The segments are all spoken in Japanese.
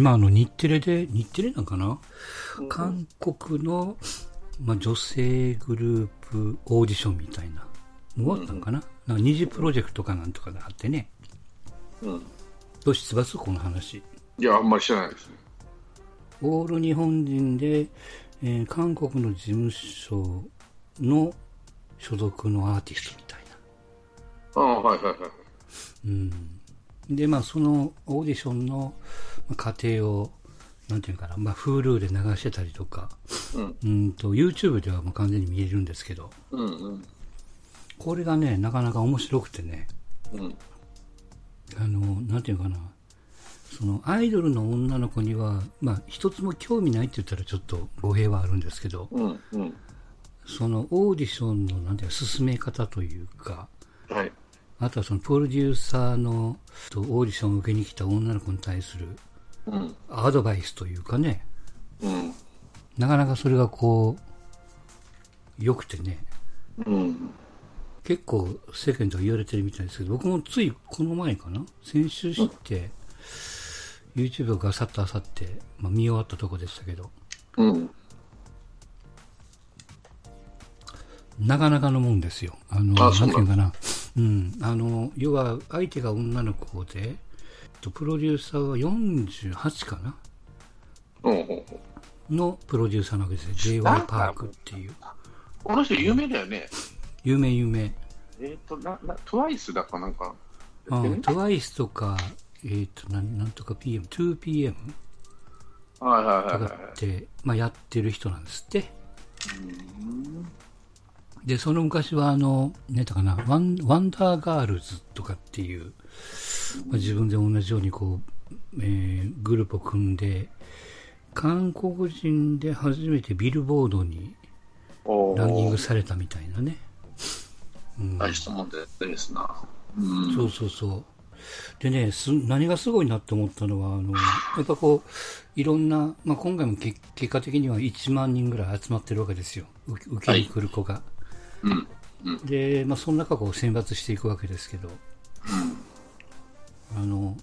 今あの日テレで、日テレなんかな、韓国の、まあ、女性グループオーディションみたいな、終わったんかな、なんか二次プロジェクトかなんとかがあってね。うん。どうしつばす？この話。いや、あんまり知らないですね。オール日本人で、えー韓国の事務所の所属のアーティストみたいな。ああ、はいはいはい。うん。で、まあ、そのオーディションのまあ過程を、なんていうかな、まあ、Hulu で流してたりとか、うん。うんと、YouTube ではもう完全に見れるんですけど、うんうん。これがね、なかなか面白くてね、うん。あの、なんていうかな、そのアイドルの女の子には、まあ、一つも興味ないって言ったらちょっと語弊はあるんですけど、うん。うん。そのオーディションの、なんていうか、進め方というか、はい。あとはそのプロデューサーのとオーディションを受けに来た女の子に対するうん。アドバイスというかね、うん。なかなかそれがこう、良くてね、うん。結構世間では言われてるみたいですけど、僕もついこの前かな先週知って、YouTube をガサッとあさって、まあ、見終わったとこでしたけど、うん。なかなかのもんですよ。あの、あなんていうかな。うん。あの、要は相手が女の子で、とプロデューサーは48かな？ほうほうほう。のプロデューサーなわけですよ。j なん y かパークっていう。この人有名だよね。有名有名。えっ、と、な、な、トワイスだかなんか。あやってる TWICE とか、えっ、と、なんなんとか PM、2PM はいはいはいとはいかって、まあ、やってる人なんですって。で、その昔は、あの、ねだかな、ワン Wonder Girls とかっていう、まあ、自分で同じようにこう、えーグループを組んで、韓国人で初めてビルボードにおランクイン。されたみたいなね。うん大したもんでですな。うん。そうそうそう。でね、す何がすごいなって思ったのは、あの、やっぱこう、いろんな、まあ、今回もけ結果的には1万人ぐらい集まってるわけですよ。う受けに来る子が。うん。で、まあ、その中を選抜していくわけですけど、あの、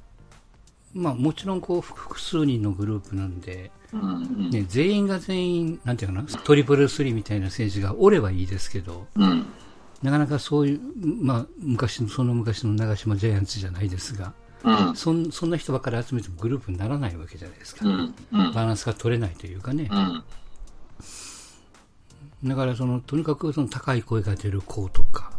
まあ、もちろんこう、複複数人のグループなんで、うん。うん。ね、全員が全員、なんていうかな、トリプルスリーみたいな選手がおればいいですけど、うん。なかなかそういう、まあ、昔の、その昔の長島ジャイアンツじゃないですが、うん。そんそんな人ばっかり集めてもグループにならないわけじゃないですか。うん。うん。バランスが取れないというかね。うん。だからその、とにかくその高い声が出る子とか、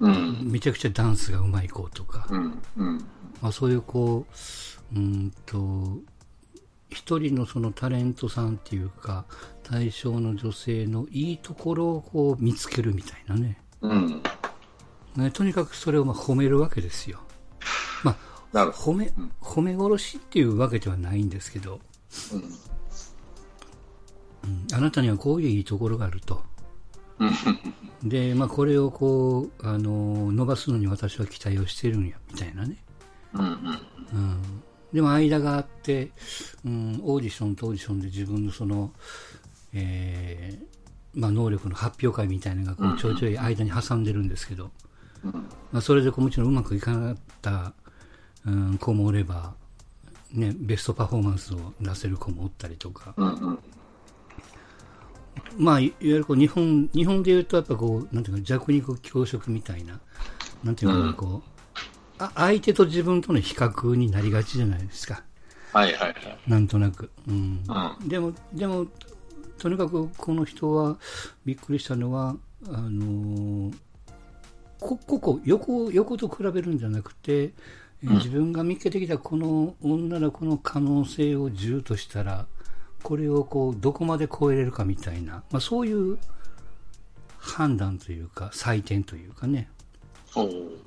うん。めちゃくちゃダンスが上手い子とか、うん。うん。まあ、そういうこう、んと、一人のそのタレントさんっていうか、対象の女性のいいところをこう見つけるみたいなね。うん。ねとにかくそれをまあ褒めるわけですよ。まあ、褒め、褒め殺しっていうわけではないんですけど、あなたにはこういういいところがあると。で、まあ、これをこう、あの、伸ばすのに私は期待をしてるんや、みたいなね。うん。でも間があって、うん、オーディションとオーディションで自分のその、えーまあ、能力の発表会みたいなのがこうちょいちょい間に挟んでるんですけど、まあ、それでこうもちろんうまくいかなかった、うん、子もおれば、ね、ベストパフォーマンスを出せる子もおったりとか。まあ、いいわゆるこう日本、日本で言うとやっぱこう、なんていうか弱肉強食みたいな、なんていうかな、こう、あ相手と自分との比較になりがちじゃないですか。はいはいはい。なんとなく。うん。うでも、でも、とにかくこの人はびっくりしたのは、あのーこ、ここ、横、横と比べるんじゃなくて、えー自分が見つけてきたこの女の子の可能性を10としたら、これをこう、どこまで超えれるかみたいな、まあそういう判断というか、採点というかね。おー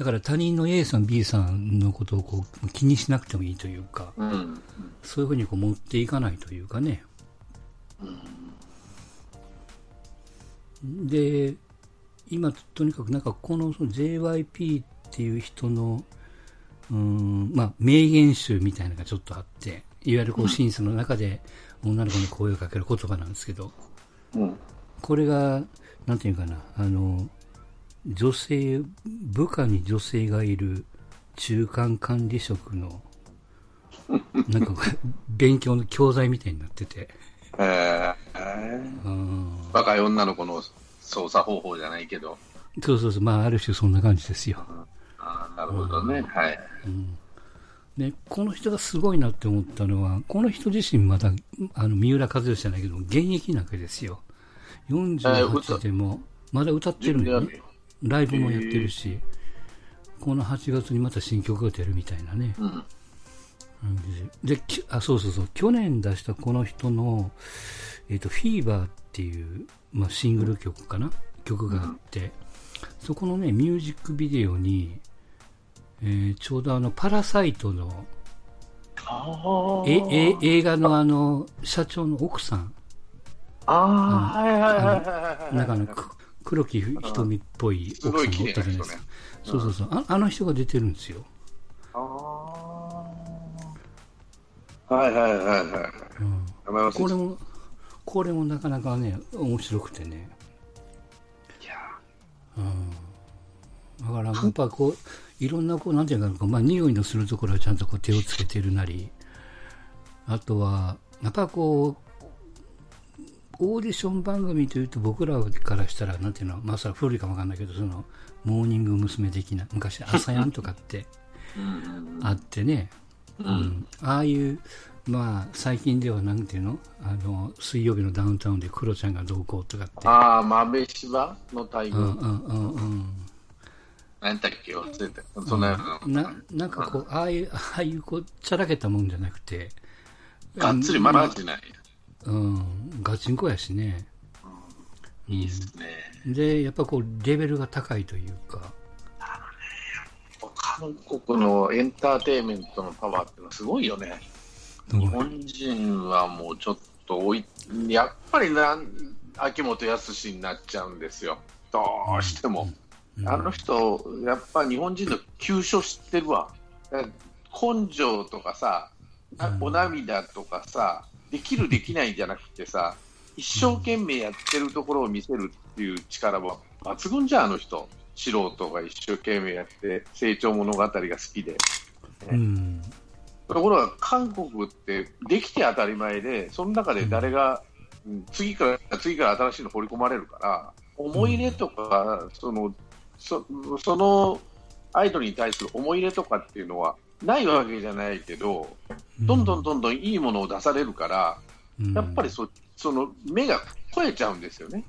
だから他人の A さん、B さんのことをこう気にしなくてもいいというか、うん。そういうふうにこう持っていかないというかね。で、今とにかくなんかこの JYP っていう人の、うーん、まあ名言集みたいなのがちょっとあって、いわゆるこう審査の中で女の子に声をかける言葉なんですけど、うん。これが、なんていうかな、あの、女性、部下に女性がいる中間管理職の、なんか、勉強の教材みたいになってて。えー、うん。若い女の子の操作方法じゃないけど。そうそうそう、まあ、ある種そんな感じですよ。ああ、なるほどね。はい。で、この人がすごいなって思ったのは、この人自身まだ、あの、三浦和義じゃないけど、現役なわけですよ。48でも、まだ歌ってるんだよね。ライブもやってるし、この8月にまた新曲が出るみたいなね。うん。で、きあ、そうそうそう、去年出したこの人の、えっ、と、フィーバーっていう、まあ、シングル曲かな？曲があって、そこのね、ミュージックビデオに、えーちょうどあの、パラサイトの、あえ、え、映画のあの、社長の奥さん、ああ、はいはいはい。なんかあの、く黒木瞳っぽい奥さんがおったじゃないですか。そうそうそうあ、あの人が出てるんですよ。ああ。はいはいはいはい。うんこれも、これもなかなかね、面白くてね。いやだから、やっぱこう、いろんな、こう、なんていうのかな、まあ、匂いのするところはちゃんとこう手をつけてるなり、あとは、やっぱこう、オーディション番組というと僕らからしたら、なんていうの、まあ、それは古いかもわかんないけど、その、モーニング娘。的な、昔、朝やんとかってうんあってね、う。うんん、ああいう、まあ、最近ではなんていうの？あの、水曜日のダウンタウンでクロちゃんがどうこうとかって、ああ、豆柴の大うん群。うんうんうん。何だっけ忘れて。そんなやつの。ななんかこう、ああいう、ああいうこう、ちゃらけたもんじゃなくて、がっつりマナージない。うん、ガチンコやしね。いいっすね。で、やっぱこう、レベルが高いというか、韓国のエンターテインメントのパワーってのはすごいよね。日本人はもうちょっと置い、やっぱりなん秋元康になっちゃうんですよ。どうしても。あの人、やっぱ日本人の急所知ってるわ。根性とかさ、お涙とかさ、できるできないじゃなくてさ、一生懸命やってるところを見せるっていう力は抜群じゃん、あの人。素人が一生懸命やって、成長物語が好きで。うん、ところが韓国ってできて当たり前で、その中で誰が、うん次から次から新しいの掘り込まれるから、思い入れとか、そのそそのアイドルに対する思い入れとかっていうのはないわけじゃないけど、どんどんどんどんいいものを出されるから、うん、やっぱりそその目が超えちゃうんですよね。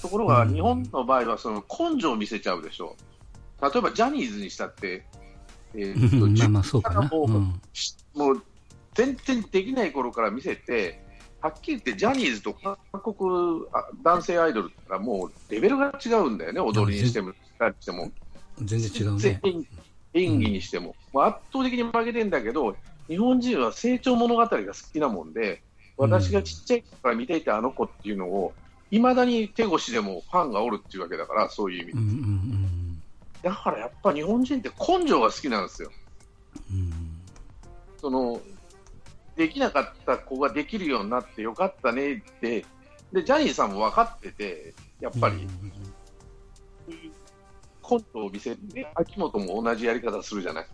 ところがうん日本の場合はその根性を見せちゃうでしょう。例えばジャニーズにしたって、えーとうん、まあまあそうかな。もううんもう全然できない頃から見せて、はっきり言ってジャニーズと韓国あ男性アイドルってもうレベルが違うんだよね、踊りにしても、しても、全然違うね。演技にしても、もう圧倒的に負けてんだけど、日本人は成長物語が好きなもんで、私がちっちゃい頃から見ていたあの子っていうのを、いまだに手越しでもファンがおるっていうわけだから、そういう意味うんうん。だからやっぱ日本人って根性が好きなんですよ。うん。そのできなかった子ができるようになってよかったねって、でジャニーさんも分かってて、やっぱり。コントを見せる、ね、秋元も同じやり方するじゃない、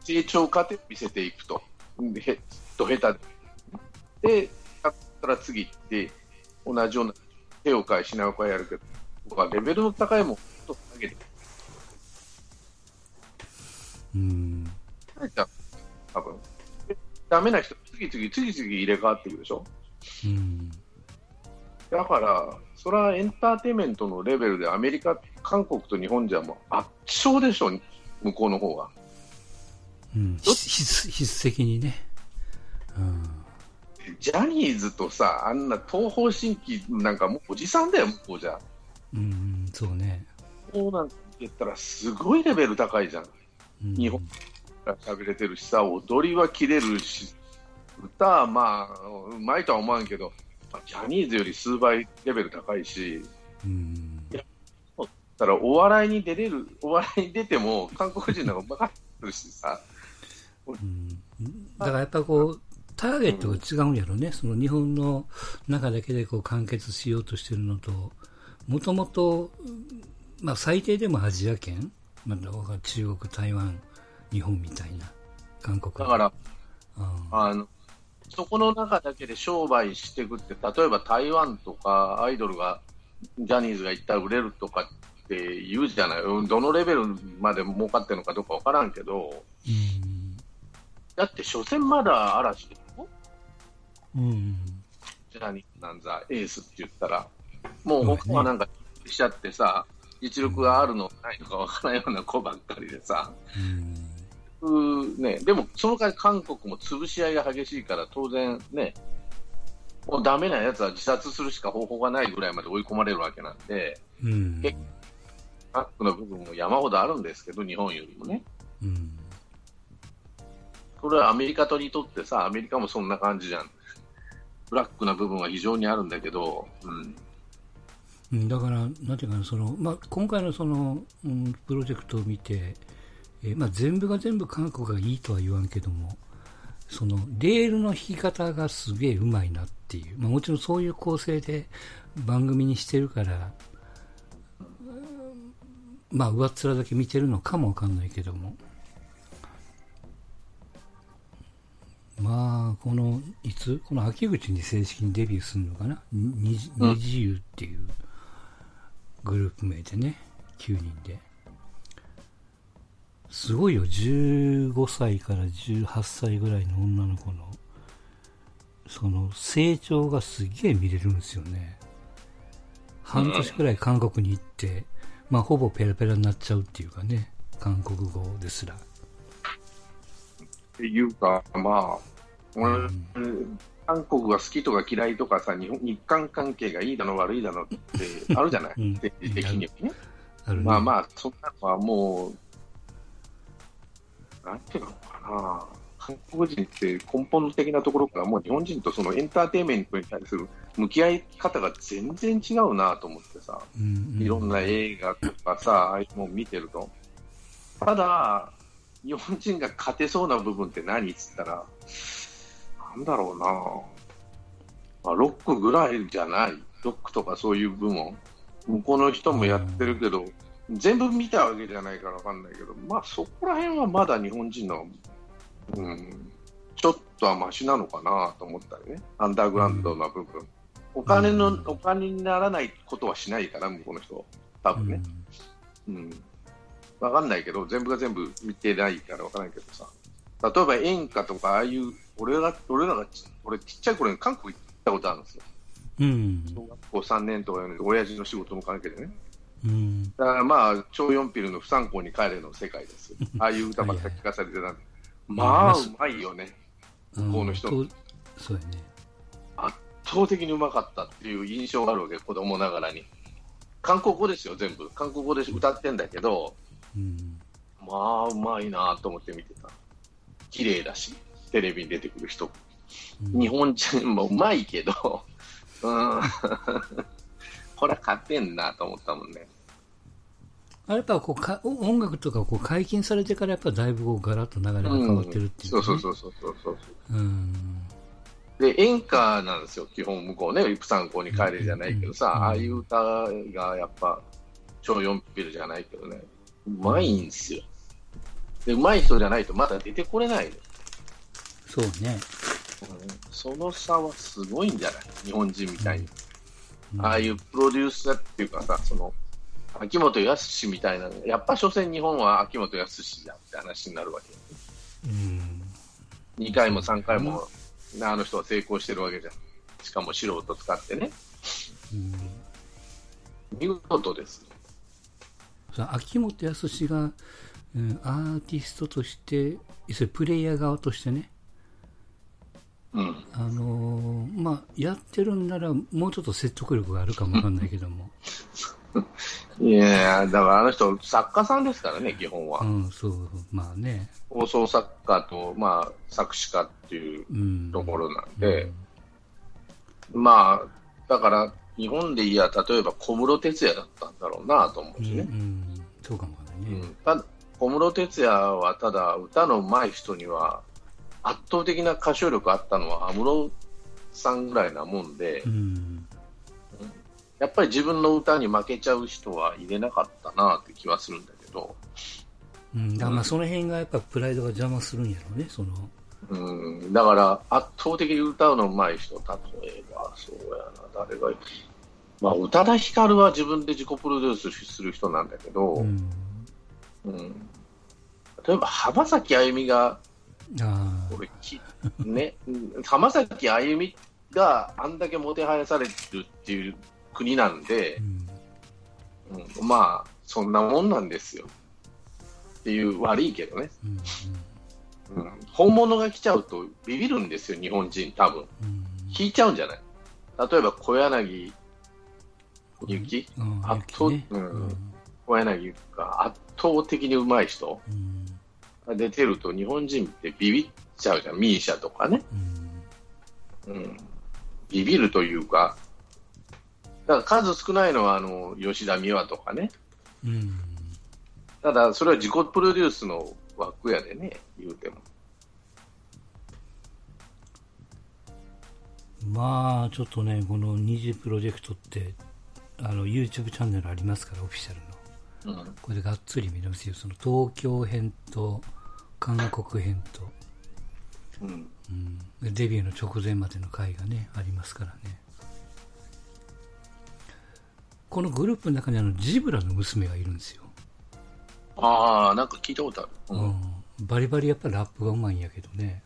成長過程を見せていくと、でへと下手で、だったら次行って、同じような手を変え、品を変えやるけど、僕はレベルの高いものを投げて。うん。多分。でダメな人、次々、次々入れ替わっていくでしょ？うんだから、それはエンターテインメントのレベルでアメリカ、韓国と日本じゃもう圧勝でしょ、向こうの方が。うん必必必的にね。うんジャニーズとさ、あんな東方神起なんかもうおじさんだよ、向こうじゃ。うん、そうね。こうなんて言ったらすごいレベル高いじゃん。うん日本喋れてるしさ、踊りは切れるし、歌はまあ、うまいとは思わんけど、ジャニーズより数倍レベル高いし、うん。だからお笑いに出れる、お笑いに出ても韓国人なんかバカってるしさ、うん。だからやっぱこう、ターゲットが違うんやろね。その日本の中だけでこう完結しようとしてるのと、もともと、まあ最低でもアジア圏まあ、中国、台湾、日本みたいな、韓国。だから、あの、そこの中だけで商売していくって、例えば台湾とかアイドルが、ジャニーズが行ったら売れるとかって言うじゃない、どのレベルまで儲かってるのかどうか分からんけど、うん、だって、所詮まだ嵐でしょ、うん、ジャニーズなんざエースって言ったら、もう他はなんかしちゃってさ、実力があるのないのか分からないような子ばっかりでさ。うんね、でもその代わり韓国も潰し合いが激しいから、当然ね、もうダメなやつは自殺するしか方法がないぐらいまで追い込まれるわけなんで、うん、バックの部分も山ほどあるんですけど、日本よりもね。うん、これはアメリカとにとってさ、アメリカもそんな感じじゃん。ブラックな部分は非常にあるんだけど、うん、だから、なんていうかな、そのまあ、今回のその、うん、プロジェクトを見て、えー、まあ、全部が全部韓国がいいとは言わんけども、そのレールの引き方がすげえうまいなっていう、まあ、もちろんそういう構成で番組にしてるから、まあ、上っ面だけ見てるのかもわかんないけども。まあ、この、いつ？この秋口に正式にデビューするのかな？二次優っていうグループ名でね、9人で。すごいよ、15歳から18歳ぐらいの女の子の、その成長がすげえ見れるんですよね。半年くらい韓国に行って、まあほぼペラペラになっちゃうっていうかね、韓国語ですら。っていうか、まあ、うん、韓国が好きとか嫌いとかさ、日本日韓関係がいいだの悪いだのってあるじゃない、うん、的にね。ねまあまあ、そんなのはもう、なんていうのかな、韓国人って根本的なところから、もう日本人とそのエンターテインメントに対する向き合い方が全然違うなと思ってさ、うん。うん、いろんな映画とかさ、ああいうのを見てると。ただ、日本人が勝てそうな部分って何っつったら、なんだろうな、まあ、ロックぐらいじゃない、ロックとかそういう部門、向こうの人もやってるけど、全部見たわけじゃないからわかんないけど、まあそこら辺はまだ日本人の、うん、ちょっとはましなのかなと思ったりね、アンダーグラウンドな部分。お金の、お金にならないことはしないから、向こうの人、多分ね。うん。わかんないけど、全部が全部見てないからわからないけどさ。例えば演歌とか、ああいう、俺ら、俺らが、俺ちっちゃい頃に韓国行ったことあるんですよ。うん。小学校3年とか4年で、親父の仕事の関係でね。うん、だからまあ、超四ピルの不参考に帰れの世界です。ああいう歌ばっか聞かされてたんで。まあ、うまいよね。向こうの人、うん、そうやね。圧倒的にうまかったっていう印象があるわけ、子供ながらに。韓国語ですよ、全部。韓国語で歌ってんだけど、うん、まあ、うまいなと思って見てた。綺麗だし、テレビに出てくる人。うん、日本人もうまいけど、うん。これ勝てんなと思ったもんね。あれやっぱこうか音楽とかこう解禁されてからやっぱだいぶこうガラッと流れが変わってるっていう、ねうん、そうそうそうそうそうう。ん。で、演歌なんですよ、基本向こうね、プサンコに帰れじゃないけどさ、うん、ああいう歌がやっぱ、超4ピルじゃないけどね、うまいんですよ。で、うまい人じゃないとまだ出てこれないそうね、うん。その差はすごいんじゃない日本人みたいに。ああいうプロデューサーっていうかさ、その、秋元康みたいな、やっぱ所詮日本は秋元康じゃんって話になるわけ。うん。2回も3回も、あの人は成功してるわけじゃん。しかも素人使ってね。うん。見事です。秋元康が、うん、アーティストとして、プレイヤー側としてね、うん、あのー、まあ、やってるんなら、もうちょっと説得力があるかもわかんないけども。いやだからあの人、作家さんですからね、基本は。うん、そう、まあね。放送作家と、まあ、作詞家っていうところなんで、うんうん、まあ、だから、日本でいや、例えば小室哲哉だったんだろうなと思うしね。うん、うん、そうかもね。うん、ただ、小室哲哉はただ、歌の上手い人には、圧倒的な歌唱力あったのは安室さんぐらいなもんで、うん、やっぱり自分の歌に負けちゃう人は入れなかったなって気はするんだけど、人。うん、だからまあその辺がやっぱプライドが邪魔するんやろうね、その。うん、だから圧倒的に歌うの上手い人、例えば、そうやな、誰がまあ、宇多田ヒカルは自分で自己プロデュースする人なんだけど、ううんん。例えば浜崎あゆみが、ああ。俺きね、うん浜崎あゆみがあんだけもてはやされてるっていう国なんでう、ん。うん、まあ、そんなもんなんですよ。っていう悪いけどね。うん。うん、本物が来ちゃうとビビるんですよ、日本人、多分うん。引いちゃうんじゃない？例えば小柳ゆき、うん。あ雪ね。とうんうん。小柳が圧倒的に上手い人うん。が出てると日本人ってビビっちゃうじゃん、ミーシャとかね。うん。うん、ビビるというか、だから数少ないのはあの吉田美和とかね。うん。ただ、それは自己プロデュースの枠やでね、言うても。まあ、ちょっとね、この二次プロジェクトって、あの、YouTube チャンネルありますから、オフィシャルの。うんこれでがっつり見れますよ。その東京編と韓国編と、うんうん、でデビューの直前までの回がね、ありますからね。このグループの中にあのジブラの娘がいるんですよ。ああ、なんか聞いたことある。ううんん、バリバリやっぱラップがうまいんやけどね。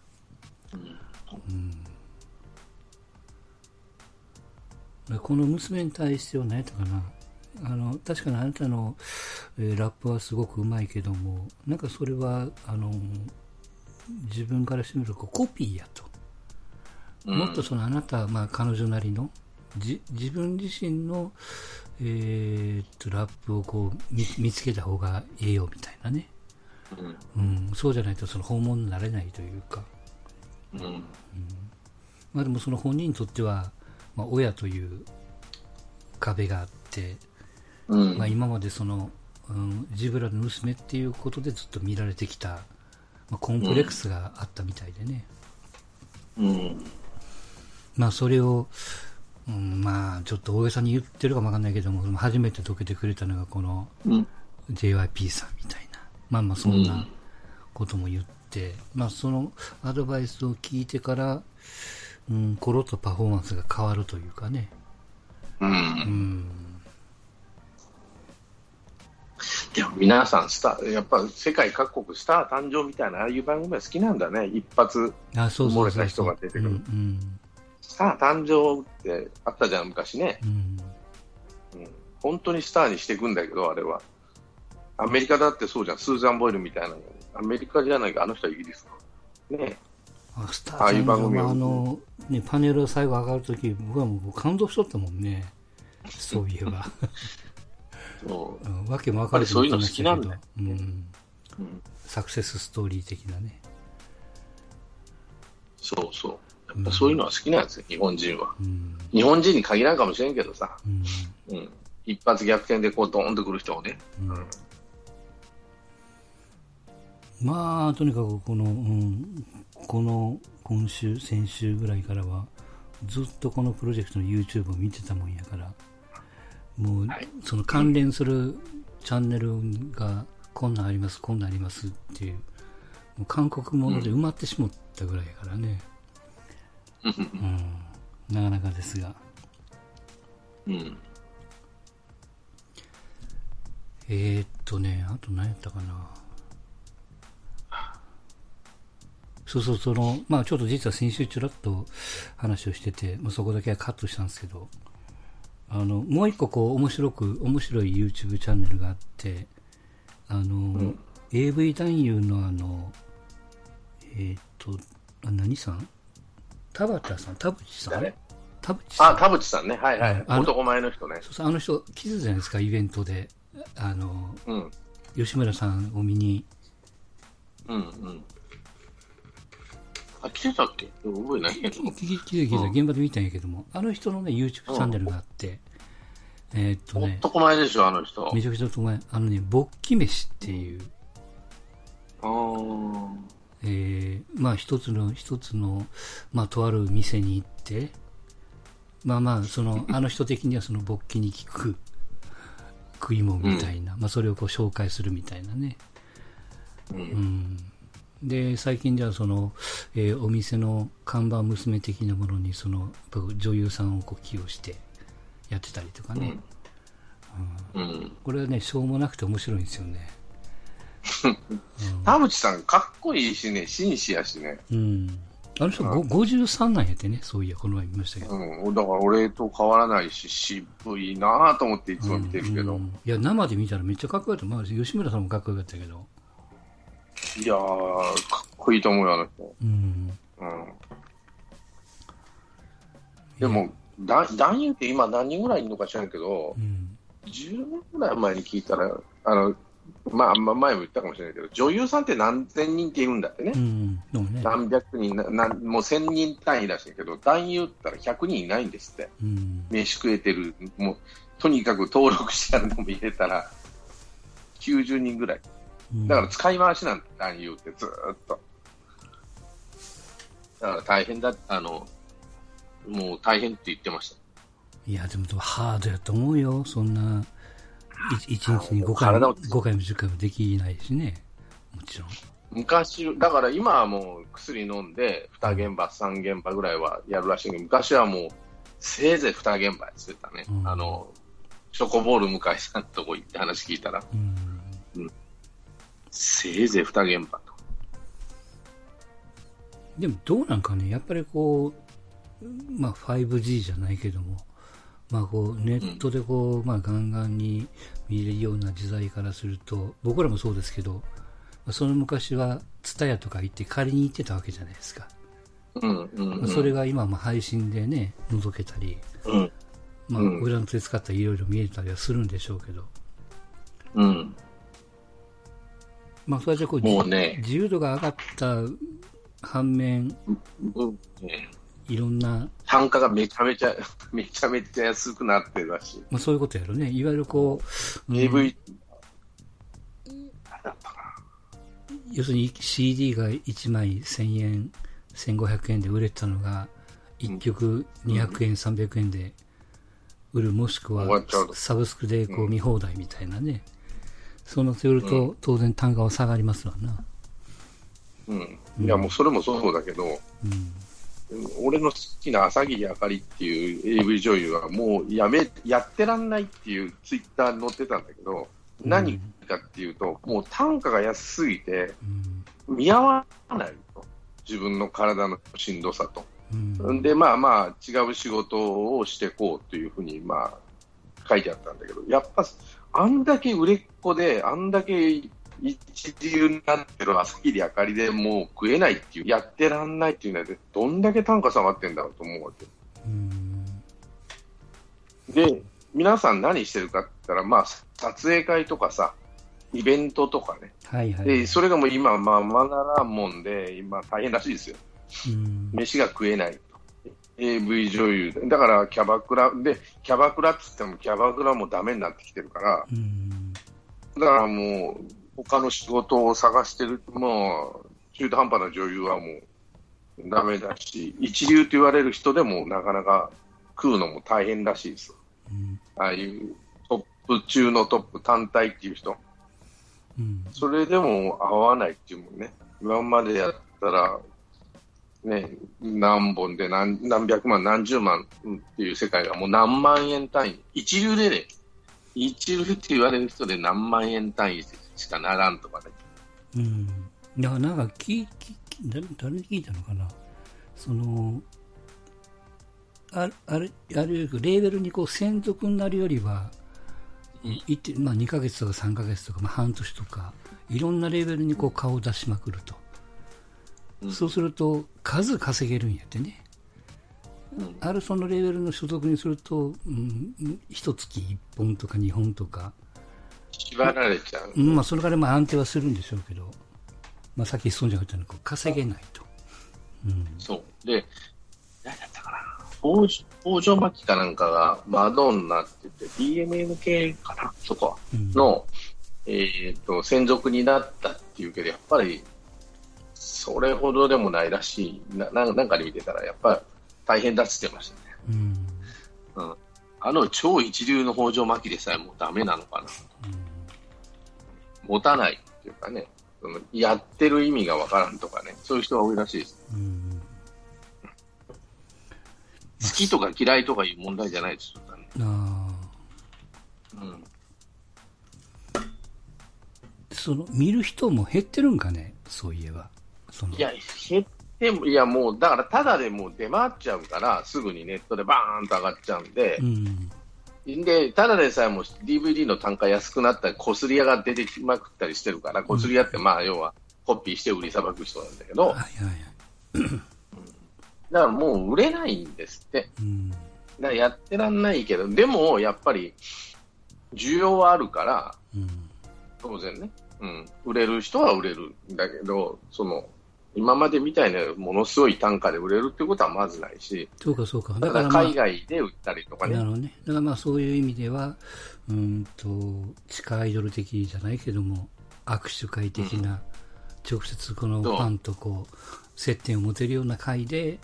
うん。この娘に対しては何やったかな。あの、確かにあなたの、えーラップはすごくうまいけども、なんかそれは、あの、自分からしてみるとコピーやと。うんもっとそのあなた、まあ彼女なりの、じ自分自身の、えーっと、ラップをこう見見つけた方がええよみたいなね。うん。うん、そうじゃないとその訪問になれないというか、うん。まあでもその本人にとっては、まあ親という壁があって、うん。まあ今までその、うん、ジブラの娘っていうことでずっと見られてきた、まあ、コンプレックスがあったみたいでね。うん。まあそれを、うん、まあちょっと大げさに言ってるかもわかんないけども、初めて解けてくれたのがこのうん JYP さんみたいな。まあまあそんなことも言って、まあそのアドバイスを聞いてから、うん、コロッとパフォーマンスが変わるというかね。うんうん。でも皆さんスター、やっぱ世界各国スター誕生みたいな、ああいう番組は好きなんだね、一発、あ、そうそうそうそう。漏れた人が出てくるうん、スター誕生ってあったじゃん、昔ね、うん。うん。うん、本当にスターにしていくんだけど、あれは。アメリカだってそうじゃん、スーザン・ボイルみたいなの、アメリカじゃないか、あの人はイギリスか。ねあスタああいう番組あ、あの、ね、パネル最後上がるとき、僕はもう感動しとったもんね。そういえば。そううん、わけも分かれてやっぱりそういうの好きなんだようん。うん、サクセスストーリー的なね。そうそう。やっぱそういうのは好きなんですよ、日本人は。うん。日本人に限らんかもしれんけどさ、うん。うん、一発逆転でこうドーンとくる人をね。うんまあ、とにかくこの、うん、この今週、先週ぐらいからは、ずっとこのプロジェクトの YouTube を見てたもんやから、もうはい、その関連するチャンネルが、こんなんあります、こんなんありますっていう、もう韓国もので埋まってしまったぐらいやからね、うん、なかなかですが。うん。えー、っとね、あと何やったかな。そうそう、その、まあちょっと実は先週ちょらっと話をしてて、まあ、そこだけはカットしたんですけど、あの、もう一個こう、面白く、面白い YouTube チャンネルがあって、あの、AV 男優のあの、えー、っと、あ何さん田畑さん田淵さん？誰？田淵さんあ、田淵さんね。はいはい。あの男前の人ね。そうそうあの人、来てたじゃないですか、イベントで。あの、うん。吉村さんを見に、うんうん。あ、来てたっけ？覚えないけど。聞き聞いた聞いたうん現場で見たんやけども、あの人のね、YouTube チャンネルがあって、えーっとね、男前でしょ、あの人。めちゃくちゃと前、あのね、勃起飯っていう、あーえーまあ一つの、一つの、まあとある店に行って、まあまあ、その、あの人的にはその勃起に効く、食い物みたいな、まあ、それをこう紹介するみたいなね。う。うんんで最近ではその、えーお店の看板娘的なものにその女優さんをこう起用してやってたりとかね、うん。これはねしょうもなくて面白いんですよね田淵さん、かっこいいしね、紳士やしね。うんあの人ご53なんやってねそういやこの前見ましたけどうん。だから俺と変わらないし、渋いなぁと思っていつも見てるけど。うんいや生で見たらめっちゃかっこよかった、まあ、吉村さんもかっこよかったけどいやー、かっこいいと思うよ、あの人。うんうん。でも、だ男優って今何人ぐらいいるのか知らんけどう、ん10年ぐらい前に聞いたら、あの、まあ、まあ前も言ったかもしれないけど、女優さんって何千人っているんだってね。うんね何百人ななん、もう千人単位らしいけど、男優ったら100人いないんですって。うん飯食えてる、もう、とにかく登録してあるのも入れたら、90人ぐらい。うんだから使い回しなんだ、男優ってずーっと。だから大変だ、あの、もう大変って言ってました。いや、でもハードやと思うよ。そんな、い一日に5回も、体を5回も10回もできないしね。もちろん。昔、だから今はもう薬飲んで、2現場、3現場ぐらいはやるらしいけど、昔はもう、せいぜい2現場やってたね。うんあの、チョコボール向井さんとこ行って話聞いたら、うん。せいぜい2現場と。でもどうなんかね、やっぱりこう、まあ 5G じゃないけども、まあこうネットでこう、まあガンガンに見れるような時代からすると、僕らもそうですけど、まあその昔はツタヤとか行って借りに行ってたわけじゃないですか。うん、うん、うん。まあそれが今まあ配信でね、覗けたり、うん、まあうん。裏の手使ったりいろいろ見えたりはするんでしょうけど、うん。まあそれじゃこう、もうね。自由度が上がった反面、うん。ねいろんな、単価がめちゃめちゃ、めちゃめちゃ安くなってるらしい。まあそういうことやろね。いわゆるこう、うんだったか要するに CD が1枚1000円、1500円で売れてたのが、1曲200円、300円で売る、もしくはサブスクでこううん見放題みたいなね。そうなってくると、当然単価は下がりますわな。な。うん。いや、もうそれもそうだけど、うん。俺の好きな朝霧あかりっていう AV 女優はもうやめ、やってらんないっていうツイッターに載ってたんだけど、うん何かっていうと、もう単価が安すぎて、うん。見合わないと。自分の体のしんどさと。うん。で、まあまあ、違う仕事をしていこうというふうに、まあ、書いてあったんだけど、やっぱ、あんだけ売れっ子で、あんだけ一流になってる朝霧あかりでもう食えないっていう、やってらんないっていうのは、どんだけ単価下がってんだろうと思うわけ。うん。で、皆さん何してるかって言ったら、まあ、撮影会とかさ、イベントとかね。はいはい。で、それがもう今、まあ、まならんもんで、今大変らしいですよ。うん。飯が食えないと。AV 女優で。だから、キャバクラ、で、キャバクラっつっても、キャバクラもダメになってきてるから、うん。だからもう、他の仕事を探してる、もう、中途半端な女優はもう、ダメだし、一流と言われる人でも、なかなか食うのも大変らしいですよ。うん。ああいうトップ中のトップ単体っていう人。うん。それでも合わないっていうもんね。今までやったら、ね、何本で何何百万、何十万っていう世界がもう何万円単位。一流でね、一流って言われる人で何万円単位しかならんとかね。うん。だからなんか聞い、聞い誰誰に聞いたのかな？その、ある、ある、あるレーベルにこう専属になるよりは、いってまあ、2ヶ月とか3ヶ月とか、まあ、半年とか、いろんなレーベルにこう顔を出しまくると。うんそうすると、数稼げるんやってね。うんあるそのレベルの所属にすると、うん、一月1本とか2本とか、縛られちゃう。うんまあ、それからまあ安定はするんでしょうけど、まあ、さっき孫ちゃんが言ったようにこう稼げないと。うんそう。で、何だったかな。北北条巻かなんかがマドンナって言って DMM 系かな？そこは。うんの、えっ、と、専属になったっていうけど、やっぱり、それほどでもないらしい。なななんかで見てたら、やっぱり大変だって言ってましたね。うんうん。あの超一流の北条巻きでさえもうダメなのかな。持たないっていうかね、そのやってる意味がわからんとかね、そういう人が多いらしいです。うん。好きとか嫌いとかいう問題じゃないですよ、ねああ。うん。その、見る人も減ってるんかね、そういえば。いや、減っても、いやもう、だからただでもう出回っちゃうから、すぐにネットでバーンと上がっちゃうんでう、ん。で、ただでさえも DVD の単価安くなったり、こすり屋が出てきまくったりしてるから、こすり屋ってまあ、要はコピーして売りさばく人なんだけど、はいはいはい。だからもう売れないんですって。うん。だからやってらんないけど、でもやっぱり需要はあるから、うん。当然ね、うん、売れる人は売れるんだけど、その今までみたいなものすごい単価で売れるってことはまずないし、そうかそうか。だからら、まあ、海外で売ったりとかね、なるほどね。だからまあそういう意味では、うーんと、地下アイドル的じゃないけども、握手会的な、直接このファンとこう、接点を持てるような会で、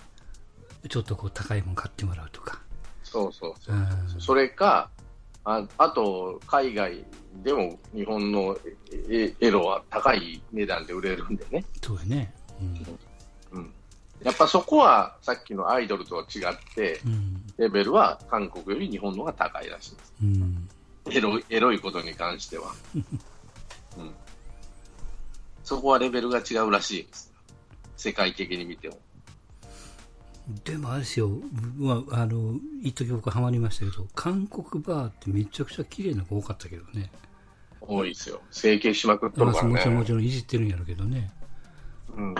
ちょっとこう高いもの買ってもらうとか。そうそうそうう、ん。それか、ああと海外でも日本のエエロは高い値段で売れるんでね、そうやね。うん、やっぱそこはさっきのアイドルとは違って、うん。うん。レベルは韓国より日本の方が高いらしいです。うん。エロいエロいことに関しては、うん、そこはレベルが違うらしいです。世界的に見ても。でもあれですよ、まあ、あの、一時僕ハマりましたけど、韓国バーってめちゃくちゃ綺麗な子多かったけどね。多いですよ。整形しまくっとまあ、るからもちろんもね。ちろんいじってるんやろうけどね。うん、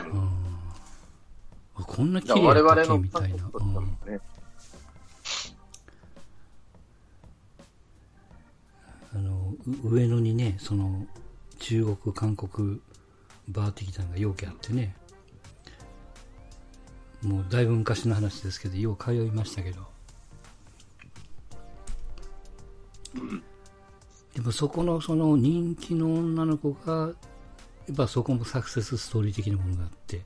こんな綺麗だったっけ我々のみたいな。あの、上野にね、その、中国、韓国バー的なのが容器あってね。もうだいぶ昔の話ですけど、よう通いましたけど。でもそこのその人気の女の子が、っぱそこもサクセスストーリー的なものがあって、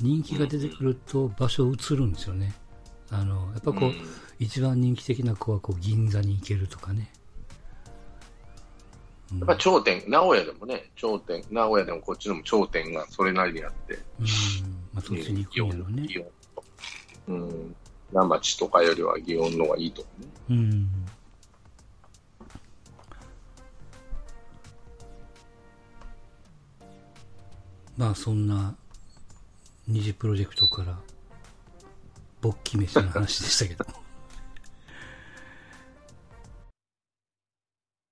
人気が出てくると場所移るんですよね。あの、やっぱこう、うん一番人気的な子はこう銀座に行けるとかね。うんやっぱ頂点、名古屋でもね、頂点、名古屋でもこっちでも頂点がそれなりにあって、うん。まあ、そっちに行くんやろうね。祇園と。うん。名町とかよりは祇園の方がいいと思うね。うん。まあそんな二次プロジェクトから勃起飯の話でしたけど。